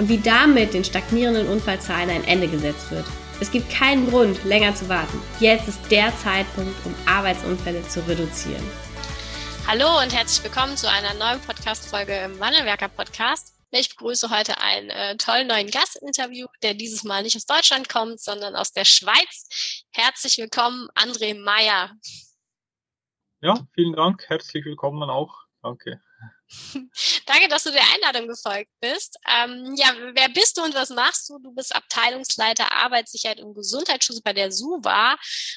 und wie damit den stagnierenden Unfallzahlen ein Ende gesetzt wird. Es gibt keinen Grund, länger zu warten. Jetzt ist der Zeitpunkt, um Arbeitsunfälle zu reduzieren. Hallo und herzlich willkommen zu einer neuen Podcast-Folge im Wandelwerker Podcast. Ich begrüße heute einen äh, tollen neuen Gastinterview, der dieses Mal nicht aus Deutschland kommt, sondern aus der Schweiz. Herzlich willkommen, André Meyer. Ja, vielen Dank. Herzlich willkommen auch. Danke. Danke, dass du der Einladung gefolgt bist. Ähm, ja, wer bist du und was machst du? Du bist Abteilungsleiter Arbeitssicherheit und Gesundheitsschutz bei der SUVA,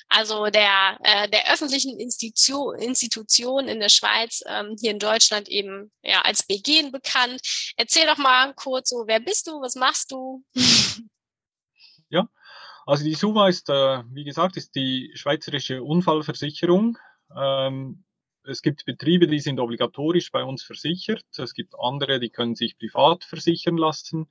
also der, äh, der öffentlichen Institution, Institution in der Schweiz, ähm, hier in Deutschland eben ja, als BG bekannt. Erzähl doch mal kurz so, wer bist du, was machst du? ja, also die SUVA ist, äh, wie gesagt, ist die schweizerische Unfallversicherung. Ähm, es gibt Betriebe, die sind obligatorisch bei uns versichert. Es gibt andere, die können sich privat versichern lassen.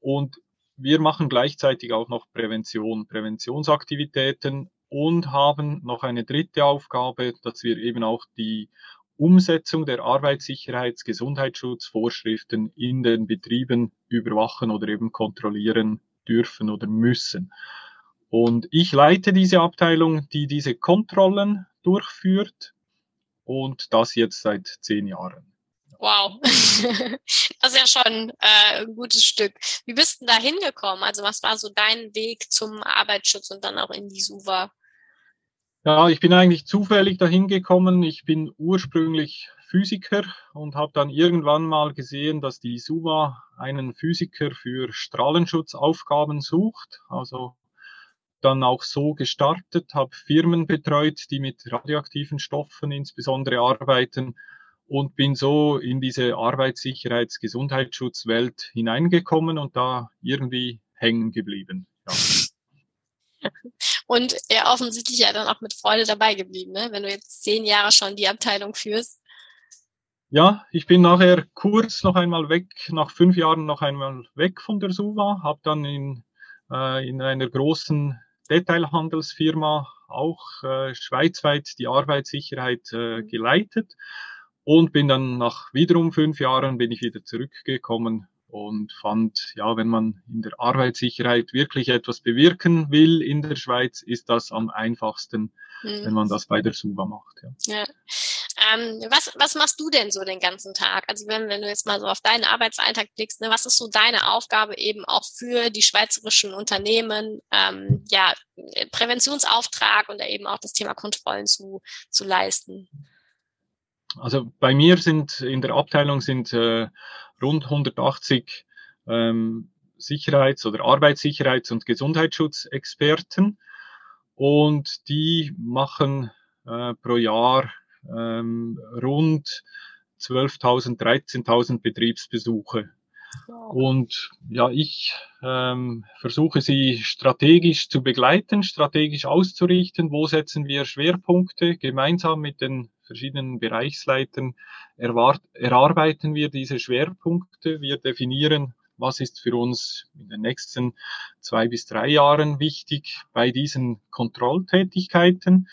Und wir machen gleichzeitig auch noch Prävention, Präventionsaktivitäten und haben noch eine dritte Aufgabe, dass wir eben auch die Umsetzung der Arbeitssicherheits-, Gesundheitsschutzvorschriften in den Betrieben überwachen oder eben kontrollieren dürfen oder müssen. Und ich leite diese Abteilung, die diese Kontrollen durchführt und das jetzt seit zehn Jahren. Wow, das ist ja schon äh, ein gutes Stück. Wie bist du da hingekommen? Also was war so dein Weg zum Arbeitsschutz und dann auch in die SUVA? Ja, ich bin eigentlich zufällig dahin gekommen. Ich bin ursprünglich Physiker und habe dann irgendwann mal gesehen, dass die SUVA einen Physiker für Strahlenschutzaufgaben sucht. Also dann auch so gestartet, habe Firmen betreut, die mit radioaktiven Stoffen insbesondere arbeiten und bin so in diese Arbeitssicherheits-, Gesundheitsschutzwelt hineingekommen und da irgendwie hängen geblieben. Ja. Und ja, offensichtlich ja dann auch mit Freude dabei geblieben, ne? wenn du jetzt zehn Jahre schon die Abteilung führst. Ja, ich bin nachher kurz noch einmal weg, nach fünf Jahren noch einmal weg von der SUVA, habe dann in, äh, in einer großen Detailhandelsfirma, auch äh, schweizweit die Arbeitssicherheit äh, geleitet und bin dann nach wiederum fünf Jahren bin ich wieder zurückgekommen und fand, ja, wenn man in der Arbeitssicherheit wirklich etwas bewirken will in der Schweiz, ist das am einfachsten, mhm. wenn man das bei der SUBA macht. Ja. ja. Ähm, was, was machst du denn so den ganzen Tag? Also wenn, wenn du jetzt mal so auf deinen Arbeitsalltag blickst, ne, was ist so deine Aufgabe eben auch für die schweizerischen Unternehmen, ähm, ja, Präventionsauftrag und eben auch das Thema Kontrollen zu, zu leisten? Also bei mir sind in der Abteilung sind äh, rund 180 ähm, Sicherheits- oder Arbeitssicherheits- und Gesundheitsschutzexperten und die machen äh, pro Jahr ähm, rund 12.000, 13.000 Betriebsbesuche. Und ja, ich ähm, versuche sie strategisch zu begleiten, strategisch auszurichten. Wo setzen wir Schwerpunkte? Gemeinsam mit den verschiedenen Bereichsleitern erwart erarbeiten wir diese Schwerpunkte. Wir definieren, was ist für uns in den nächsten zwei bis drei Jahren wichtig bei diesen Kontrolltätigkeiten.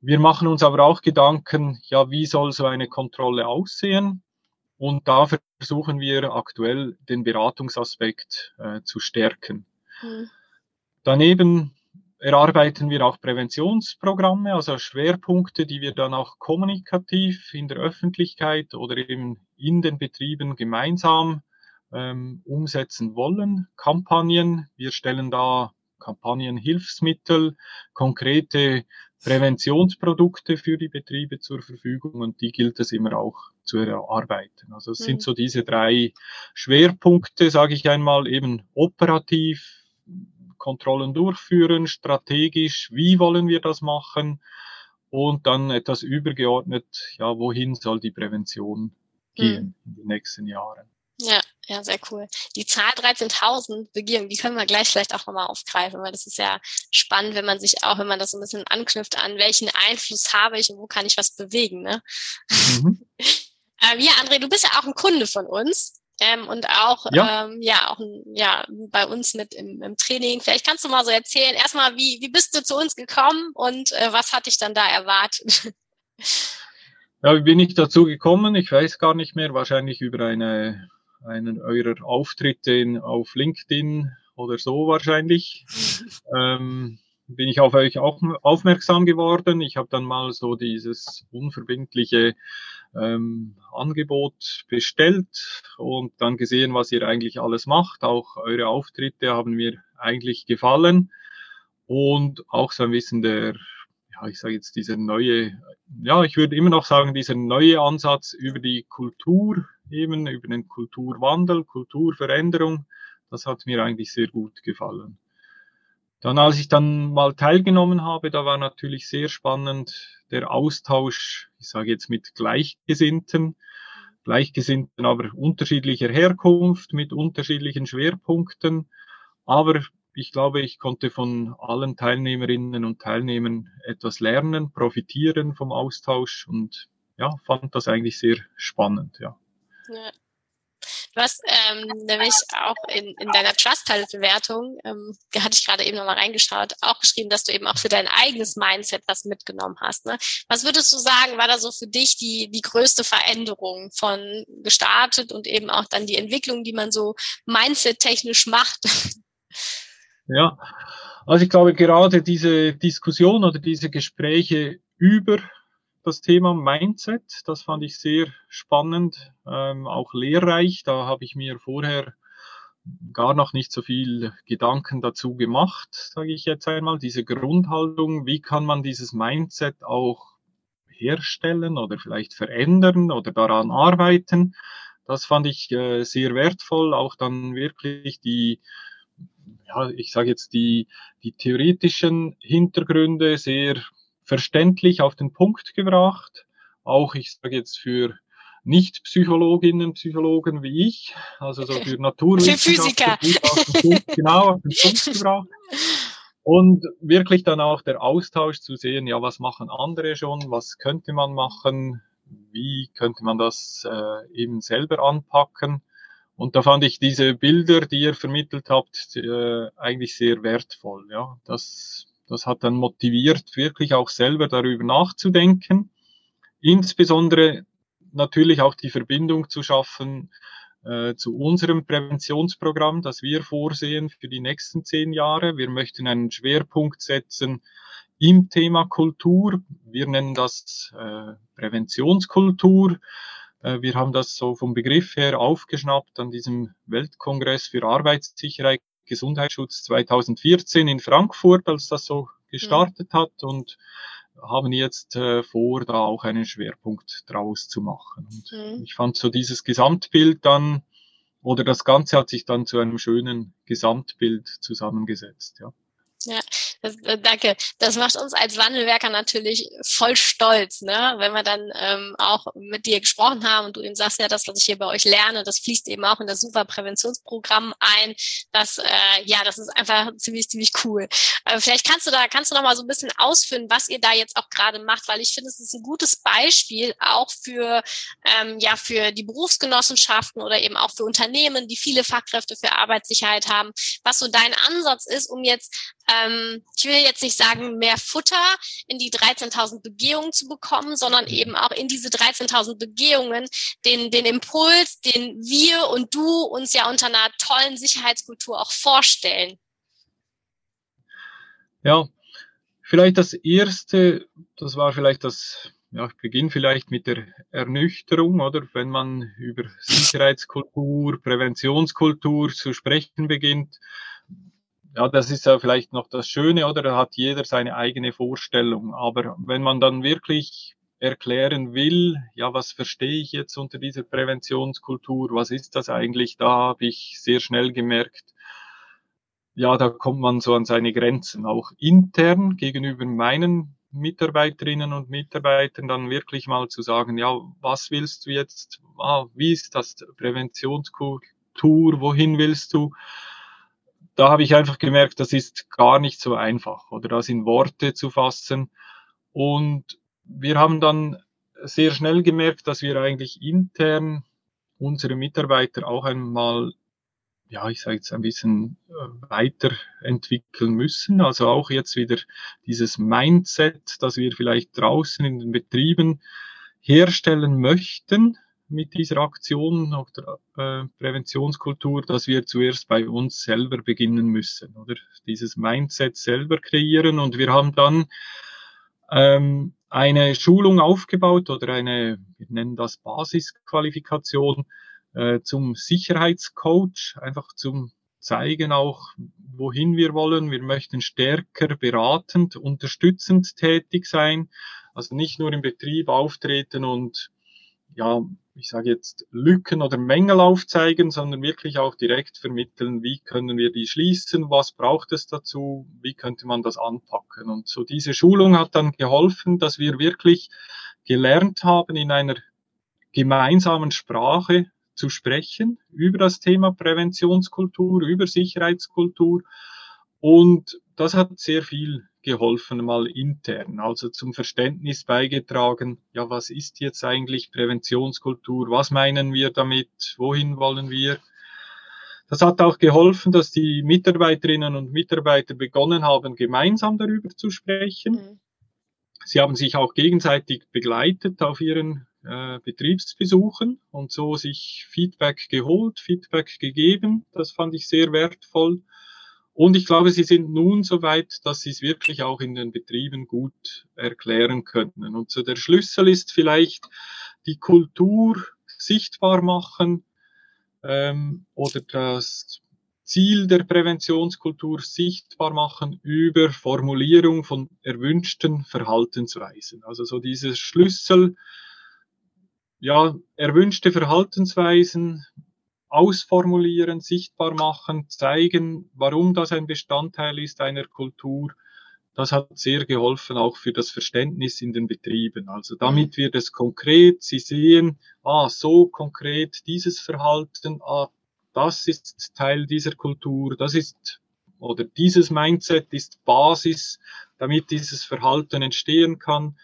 Wir machen uns aber auch Gedanken, ja, wie soll so eine Kontrolle aussehen? Und da versuchen wir aktuell den Beratungsaspekt äh, zu stärken. Mhm. Daneben erarbeiten wir auch Präventionsprogramme, also Schwerpunkte, die wir dann auch kommunikativ in der Öffentlichkeit oder eben in den Betrieben gemeinsam ähm, umsetzen wollen. Kampagnen, wir stellen da Kampagnenhilfsmittel, konkrete Präventionsprodukte für die Betriebe zur Verfügung und die gilt es immer auch zu erarbeiten. Also es mhm. sind so diese drei Schwerpunkte, sage ich einmal, eben operativ, Kontrollen durchführen, strategisch, wie wollen wir das machen und dann etwas übergeordnet, ja, wohin soll die Prävention gehen mhm. in den nächsten Jahren. Ja, ja, sehr cool. Die Zahl 13.000 Begehungen, die können wir gleich vielleicht auch nochmal aufgreifen, weil das ist ja spannend, wenn man sich auch, wenn man das so ein bisschen anknüpft an, welchen Einfluss habe ich und wo kann ich was bewegen, ne? Mhm. ähm, ja, André, du bist ja auch ein Kunde von uns. Ähm, und auch ja, ähm, ja auch ja bei uns mit im, im Training. Vielleicht kannst du mal so erzählen. Erstmal, wie wie bist du zu uns gekommen und äh, was hat dich dann da erwartet? Ja, wie bin ich dazu gekommen? Ich weiß gar nicht mehr. Wahrscheinlich über eine einen eurer Auftritte in, auf LinkedIn oder so wahrscheinlich. ähm, bin ich auf euch auch aufmerksam geworden. Ich habe dann mal so dieses unverbindliche ähm, Angebot bestellt und dann gesehen, was ihr eigentlich alles macht. Auch eure Auftritte haben mir eigentlich gefallen und auch so ein bisschen der, ja, ich sage jetzt dieser neue, ja, ich würde immer noch sagen, dieser neue Ansatz über die Kultur eben über den Kulturwandel, Kulturveränderung. Das hat mir eigentlich sehr gut gefallen. Dann, als ich dann mal teilgenommen habe, da war natürlich sehr spannend der Austausch, ich sage jetzt mit Gleichgesinnten, Gleichgesinnten aber unterschiedlicher Herkunft, mit unterschiedlichen Schwerpunkten. Aber ich glaube, ich konnte von allen Teilnehmerinnen und Teilnehmern etwas lernen, profitieren vom Austausch und ja, fand das eigentlich sehr spannend, ja. Ja. Du hast ähm, nämlich auch in, in deiner Trustpilot-Bewertung, ähm, hatte ich gerade eben nochmal reingeschaut, auch geschrieben, dass du eben auch für dein eigenes Mindset was mitgenommen hast. Ne? Was würdest du sagen, war da so für dich die, die größte Veränderung von gestartet und eben auch dann die Entwicklung, die man so mindset-technisch macht? Ja, also ich glaube gerade diese Diskussion oder diese Gespräche über das Thema Mindset. Das fand ich sehr spannend, ähm, auch lehrreich. Da habe ich mir vorher gar noch nicht so viel Gedanken dazu gemacht, sage ich jetzt einmal. Diese Grundhaltung, wie kann man dieses Mindset auch herstellen oder vielleicht verändern oder daran arbeiten. Das fand ich äh, sehr wertvoll, auch dann wirklich die, ja, ich sage jetzt die, die theoretischen Hintergründe sehr verständlich auf den Punkt gebracht. Auch, ich sage jetzt für Nicht-Psychologinnen, Psychologen wie ich, also so für Naturwissenschaftler. Genau, auf den Punkt gebracht. Und wirklich dann auch der Austausch zu sehen, ja, was machen andere schon, was könnte man machen, wie könnte man das äh, eben selber anpacken. Und da fand ich diese Bilder, die ihr vermittelt habt, äh, eigentlich sehr wertvoll. Ja, das das hat dann motiviert, wirklich auch selber darüber nachzudenken. Insbesondere natürlich auch die Verbindung zu schaffen äh, zu unserem Präventionsprogramm, das wir vorsehen für die nächsten zehn Jahre. Wir möchten einen Schwerpunkt setzen im Thema Kultur. Wir nennen das äh, Präventionskultur. Äh, wir haben das so vom Begriff her aufgeschnappt an diesem Weltkongress für Arbeitssicherheit Gesundheitsschutz 2014 in Frankfurt, als das so gestartet mhm. hat und haben jetzt äh, vor, da auch einen Schwerpunkt draus zu machen. Und mhm. ich fand so dieses Gesamtbild dann, oder das Ganze hat sich dann zu einem schönen Gesamtbild zusammengesetzt, ja. Ja, das, äh, danke. Das macht uns als Wandelwerker natürlich voll stolz, ne? Wenn wir dann ähm, auch mit dir gesprochen haben und du eben sagst, ja, das, was ich hier bei euch lerne, das fließt eben auch in das super Präventionsprogramm ein. Das, äh, ja, das ist einfach ziemlich, ziemlich cool. Äh, vielleicht kannst du da, kannst du noch mal so ein bisschen ausführen, was ihr da jetzt auch gerade macht, weil ich finde, es ist ein gutes Beispiel auch für, ähm, ja, für die Berufsgenossenschaften oder eben auch für Unternehmen, die viele Fachkräfte für Arbeitssicherheit haben, was so dein Ansatz ist, um jetzt ähm, ich will jetzt nicht sagen, mehr Futter in die 13.000 Begehungen zu bekommen, sondern mhm. eben auch in diese 13.000 Begehungen den, den Impuls, den wir und du uns ja unter einer tollen Sicherheitskultur auch vorstellen. Ja, vielleicht das erste, das war vielleicht das ja, ich beginne vielleicht mit der Ernüchterung, oder? Wenn man über Sicherheitskultur, Präventionskultur zu sprechen beginnt, ja, das ist ja vielleicht noch das Schöne, oder? Da hat jeder seine eigene Vorstellung. Aber wenn man dann wirklich erklären will, ja, was verstehe ich jetzt unter dieser Präventionskultur? Was ist das eigentlich? Da habe ich sehr schnell gemerkt, ja, da kommt man so an seine Grenzen, auch intern gegenüber meinen Mitarbeiterinnen und Mitarbeitern dann wirklich mal zu sagen, ja, was willst du jetzt, ah, wie ist das Präventionskultur, wohin willst du? Da habe ich einfach gemerkt, das ist gar nicht so einfach oder das in Worte zu fassen. Und wir haben dann sehr schnell gemerkt, dass wir eigentlich intern unsere Mitarbeiter auch einmal ja, ich sage jetzt ein bisschen äh, weiterentwickeln müssen. Also auch jetzt wieder dieses Mindset, das wir vielleicht draußen in den Betrieben herstellen möchten mit dieser Aktion auch der äh, Präventionskultur, dass wir zuerst bei uns selber beginnen müssen oder? Dieses Mindset selber kreieren. Und wir haben dann ähm, eine Schulung aufgebaut oder eine, wir nennen das Basisqualifikation, äh, zum Sicherheitscoach, einfach zum zeigen auch, wohin wir wollen. Wir möchten stärker beratend, unterstützend tätig sein, also nicht nur im Betrieb auftreten und ja, ich sage jetzt Lücken oder Mängel aufzeigen, sondern wirklich auch direkt vermitteln, wie können wir die schließen, was braucht es dazu, wie könnte man das anpacken. Und so diese Schulung hat dann geholfen, dass wir wirklich gelernt haben in einer gemeinsamen Sprache, zu sprechen über das Thema Präventionskultur, über Sicherheitskultur. Und das hat sehr viel geholfen, mal intern, also zum Verständnis beigetragen, ja, was ist jetzt eigentlich Präventionskultur, was meinen wir damit, wohin wollen wir. Das hat auch geholfen, dass die Mitarbeiterinnen und Mitarbeiter begonnen haben, gemeinsam darüber zu sprechen. Mhm. Sie haben sich auch gegenseitig begleitet auf ihren äh, Betriebsbesuchen und so sich Feedback geholt, Feedback gegeben. Das fand ich sehr wertvoll. Und ich glaube, sie sind nun so weit, dass sie es wirklich auch in den Betrieben gut erklären können. Und so der Schlüssel ist vielleicht die Kultur sichtbar machen ähm, oder das Ziel der Präventionskultur sichtbar machen über Formulierung von erwünschten Verhaltensweisen. Also so dieses Schlüssel, ja, erwünschte Verhaltensweisen ausformulieren, sichtbar machen, zeigen, warum das ein Bestandteil ist einer Kultur. Das hat sehr geholfen, auch für das Verständnis in den Betrieben. Also damit wird es konkret. Sie sehen, ah, so konkret dieses Verhalten, ah, das ist Teil dieser Kultur, das ist, oder dieses Mindset ist Basis, damit dieses Verhalten entstehen kann.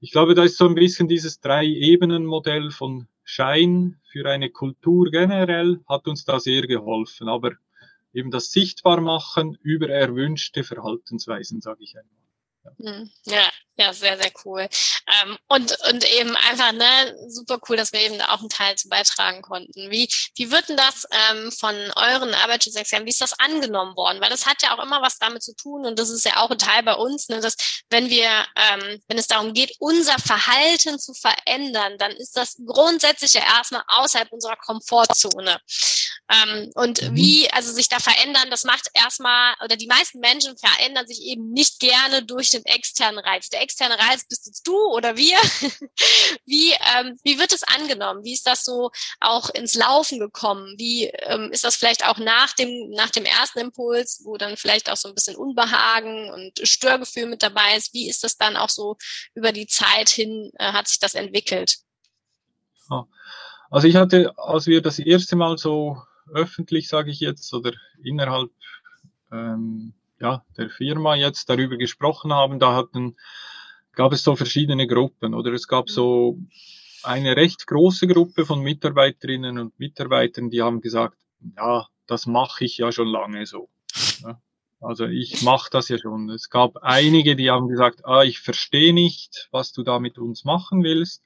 Ich glaube, da ist so ein bisschen dieses Drei-Ebenen-Modell von Schein für eine Kultur generell hat uns da sehr geholfen. Aber eben das Sichtbarmachen über erwünschte Verhaltensweisen, sage ich einmal. Hm, ja, ja, sehr, sehr cool. Ähm, und, und eben einfach, ne, super cool, dass wir eben da auch einen Teil zu beitragen konnten. Wie, wie wird denn das ähm, von euren Arbeitsschutzexperten, wie ist das angenommen worden? Weil das hat ja auch immer was damit zu tun und das ist ja auch ein Teil bei uns, ne, dass wenn wir, ähm, wenn es darum geht, unser Verhalten zu verändern, dann ist das grundsätzlich ja erstmal außerhalb unserer Komfortzone. Ähm, und mhm. wie, also sich da verändern, das macht erstmal, oder die meisten Menschen verändern sich eben nicht gerne durch den externen Reiz. Der externe Reiz bist jetzt du oder wir. wie, ähm, wie wird es angenommen? Wie ist das so auch ins Laufen gekommen? Wie ähm, ist das vielleicht auch nach dem, nach dem ersten Impuls, wo dann vielleicht auch so ein bisschen Unbehagen und Störgefühl mit dabei ist? Wie ist das dann auch so über die Zeit hin, äh, hat sich das entwickelt? Also ich hatte, als wir das erste Mal so öffentlich, sage ich jetzt, oder innerhalb ähm, ja, der Firma jetzt darüber gesprochen haben, da hatten, gab es so verschiedene Gruppen oder es gab so eine recht große Gruppe von Mitarbeiterinnen und Mitarbeitern, die haben gesagt, ja, das mache ich ja schon lange so. Ja, also ich mache das ja schon. Es gab einige, die haben gesagt, ah, ich verstehe nicht, was du da mit uns machen willst.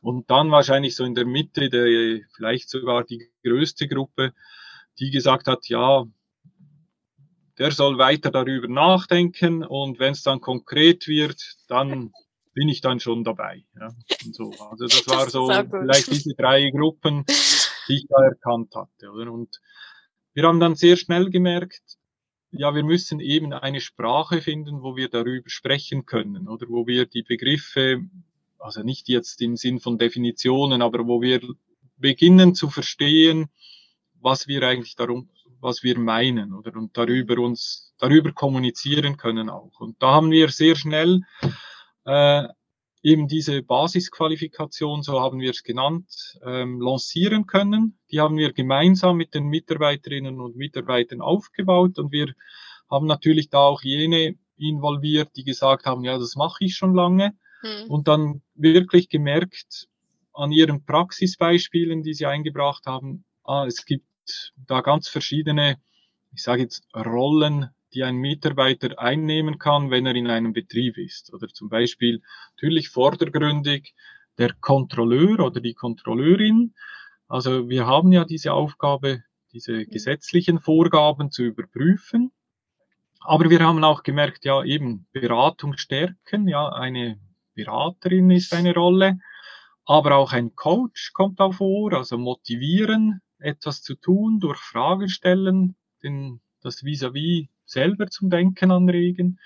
Und dann wahrscheinlich so in der Mitte, der, vielleicht sogar die größte Gruppe, die gesagt hat, ja, der soll weiter darüber nachdenken und wenn es dann konkret wird, dann bin ich dann schon dabei. Ja, und so. Also das, das war so vielleicht diese drei Gruppen, die ich da erkannt hatte. Oder? Und wir haben dann sehr schnell gemerkt, ja, wir müssen eben eine Sprache finden, wo wir darüber sprechen können oder wo wir die Begriffe also nicht jetzt im Sinn von Definitionen, aber wo wir beginnen zu verstehen, was wir eigentlich darum, was wir meinen oder und darüber uns, darüber kommunizieren können auch. Und da haben wir sehr schnell äh, eben diese Basisqualifikation, so haben wir es genannt, ähm, lancieren können. Die haben wir gemeinsam mit den Mitarbeiterinnen und Mitarbeitern aufgebaut und wir haben natürlich da auch jene involviert, die gesagt haben, ja, das mache ich schon lange hm. und dann wirklich gemerkt an ihren Praxisbeispielen, die sie eingebracht haben, ah, es gibt da ganz verschiedene, ich sage jetzt Rollen, die ein Mitarbeiter einnehmen kann, wenn er in einem Betrieb ist. Oder zum Beispiel natürlich vordergründig der Kontrolleur oder die Kontrolleurin. Also wir haben ja diese Aufgabe, diese mhm. gesetzlichen Vorgaben zu überprüfen. Aber wir haben auch gemerkt, ja, eben Beratung stärken, ja, eine Beraterin ist eine Rolle, aber auch ein Coach kommt auch vor, also motivieren, etwas zu tun, durch Fragen stellen, den, das vis-à-vis -vis selber zum Denken anregen.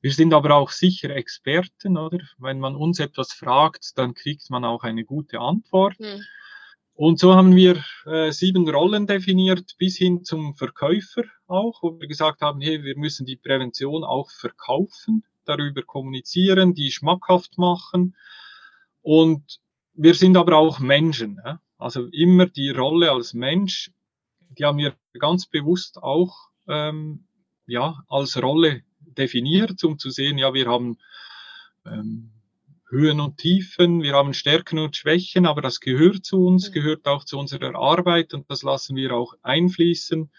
Wir sind aber auch sicher Experten, oder? Wenn man uns etwas fragt, dann kriegt man auch eine gute Antwort. Mhm. Und so haben wir äh, sieben Rollen definiert, bis hin zum Verkäufer auch, wo wir gesagt haben, hey, wir müssen die Prävention auch verkaufen, darüber kommunizieren, die schmackhaft machen. Und wir sind aber auch Menschen. Ja? Also immer die Rolle als Mensch, die haben wir ganz bewusst auch ähm, ja, als Rolle definiert, um zu sehen, ja, wir haben ähm, Höhen und Tiefen, wir haben Stärken und Schwächen, aber das gehört zu uns, mhm. gehört auch zu unserer Arbeit und das lassen wir auch einfließen.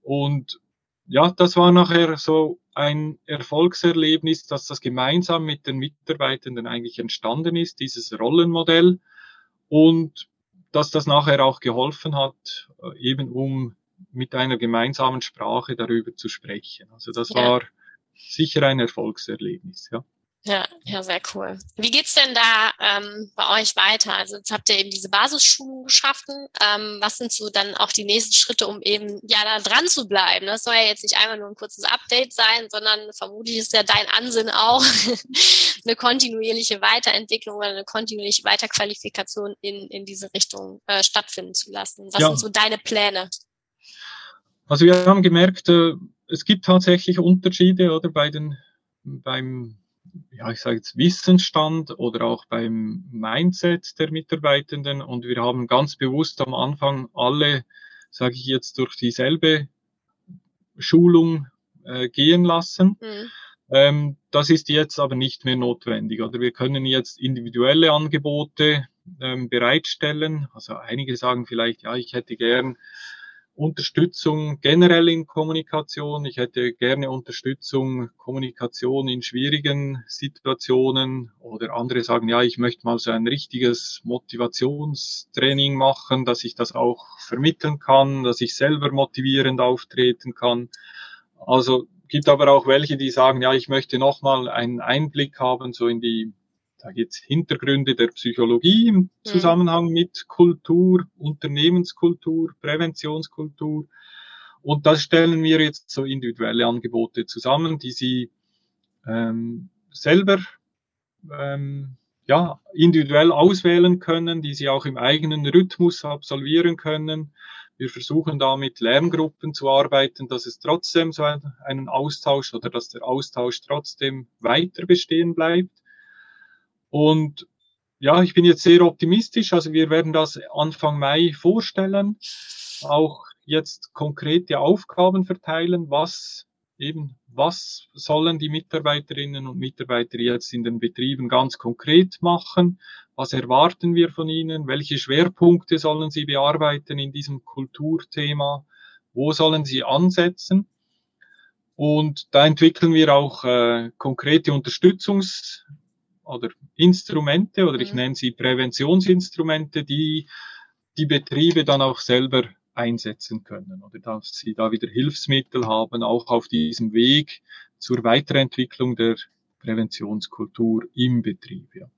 Und ja, das war nachher so ein Erfolgserlebnis, dass das gemeinsam mit den Mitarbeitenden eigentlich entstanden ist, dieses Rollenmodell und dass das nachher auch geholfen hat, äh, eben um mit einer gemeinsamen Sprache darüber zu sprechen. Also das ja. war sicher ein Erfolgserlebnis, ja. Ja, ja, sehr cool. Wie geht's denn da ähm, bei euch weiter? Also jetzt habt ihr eben diese Basisschulung geschaffen. Ähm, was sind so dann auch die nächsten Schritte, um eben ja da dran zu bleiben? Das soll ja jetzt nicht einmal nur ein kurzes Update sein, sondern vermutlich ist ja dein Ansinn auch eine kontinuierliche Weiterentwicklung oder eine kontinuierliche Weiterqualifikation in, in diese Richtung äh, stattfinden zu lassen. Was ja. sind so deine Pläne? Also wir haben gemerkt, äh, es gibt tatsächlich Unterschiede oder bei den beim ja, ich sage jetzt Wissensstand oder auch beim Mindset der Mitarbeitenden und wir haben ganz bewusst am Anfang alle, sage ich jetzt, durch dieselbe Schulung äh, gehen lassen. Mhm. Ähm, das ist jetzt aber nicht mehr notwendig. Oder wir können jetzt individuelle Angebote ähm, bereitstellen. Also einige sagen vielleicht, ja, ich hätte gern Unterstützung generell in Kommunikation. Ich hätte gerne Unterstützung, Kommunikation in schwierigen Situationen oder andere sagen, ja, ich möchte mal so ein richtiges Motivationstraining machen, dass ich das auch vermitteln kann, dass ich selber motivierend auftreten kann. Also gibt aber auch welche, die sagen, ja, ich möchte nochmal einen Einblick haben, so in die da gibt's Hintergründe der Psychologie im mhm. Zusammenhang mit Kultur, Unternehmenskultur, Präventionskultur. Und das stellen wir jetzt so individuelle Angebote zusammen, die Sie ähm, selber ähm, ja, individuell auswählen können, die Sie auch im eigenen Rhythmus absolvieren können. Wir versuchen da mit Lerngruppen zu arbeiten, dass es trotzdem so einen Austausch oder dass der Austausch trotzdem weiter bestehen bleibt. Und ja, ich bin jetzt sehr optimistisch. Also wir werden das Anfang Mai vorstellen, auch jetzt konkrete Aufgaben verteilen, was eben, was sollen die Mitarbeiterinnen und Mitarbeiter jetzt in den Betrieben ganz konkret machen? Was erwarten wir von ihnen? Welche Schwerpunkte sollen sie bearbeiten in diesem Kulturthema? Wo sollen sie ansetzen? Und da entwickeln wir auch äh, konkrete Unterstützungs oder Instrumente oder ich mhm. nenne sie Präventionsinstrumente, die die Betriebe dann auch selber einsetzen können oder dass sie da wieder Hilfsmittel haben, auch auf diesem Weg zur Weiterentwicklung der Präventionskultur im Betrieb. Ja,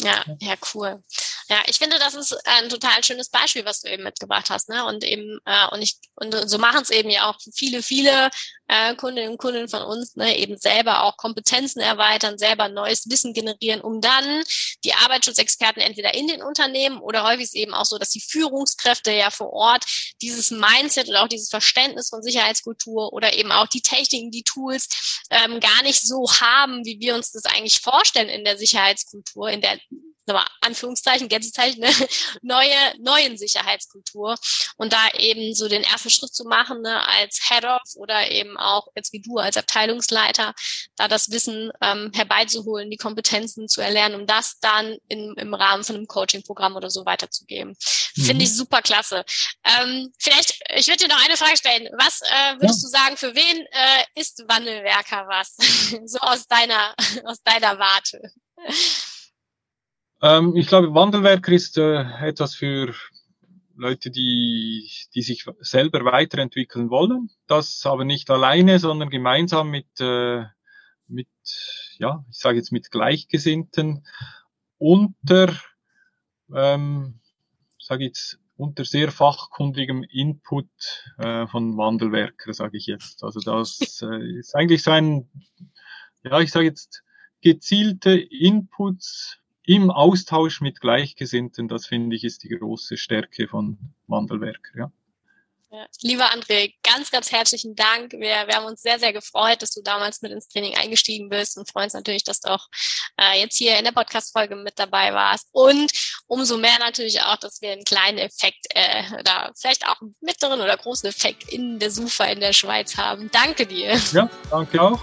ja, ja cool. Ja, ich finde, das ist ein total schönes Beispiel, was du eben mitgebracht hast, ne? Und eben äh, und ich und so machen es eben ja auch viele, viele äh, Kundinnen und Kunden von uns, ne? Eben selber auch Kompetenzen erweitern, selber neues Wissen generieren, um dann die Arbeitsschutzexperten entweder in den Unternehmen oder häufig ist eben auch so, dass die Führungskräfte ja vor Ort dieses Mindset oder auch dieses Verständnis von Sicherheitskultur oder eben auch die Techniken, die Tools ähm, gar nicht so haben, wie wir uns das eigentlich vorstellen in der Sicherheitskultur, in der nochmal Anführungszeichen, Gänzezeichen, ne, neue, neuen Sicherheitskultur und da eben so den ersten Schritt zu machen, ne, als Head-Off oder eben auch jetzt wie du als Abteilungsleiter, da das Wissen ähm, herbeizuholen, die Kompetenzen zu erlernen, um das dann in, im Rahmen von einem Coaching-Programm oder so weiterzugeben. Mhm. Finde ich super klasse. Ähm, vielleicht, ich würde dir noch eine Frage stellen. Was äh, würdest ja. du sagen, für wen äh, ist Wandelwerker was? so aus deiner, aus deiner Warte. Ähm, ich glaube, Wandelwerker ist äh, etwas für Leute, die, die sich selber weiterentwickeln wollen. Das aber nicht alleine, sondern gemeinsam mit, äh, mit ja, ich sage jetzt mit Gleichgesinnten unter, ähm, sage jetzt unter sehr fachkundigem Input äh, von Wandelwerker, sage ich jetzt. Also das äh, ist eigentlich so ein, ja, ich sage jetzt gezielte Inputs im Austausch mit Gleichgesinnten, das finde ich ist die große Stärke von Wandelwerk. Ja. Ja. Lieber André, ganz, ganz herzlichen Dank. Wir, wir haben uns sehr, sehr gefreut, dass du damals mit ins Training eingestiegen bist und freuen uns natürlich, dass du auch äh, jetzt hier in der Podcast-Folge mit dabei warst. Und umso mehr natürlich auch, dass wir einen kleinen Effekt äh, oder vielleicht auch einen mittleren oder großen Effekt in der SUFA in der Schweiz haben. Danke dir. Ja, danke auch.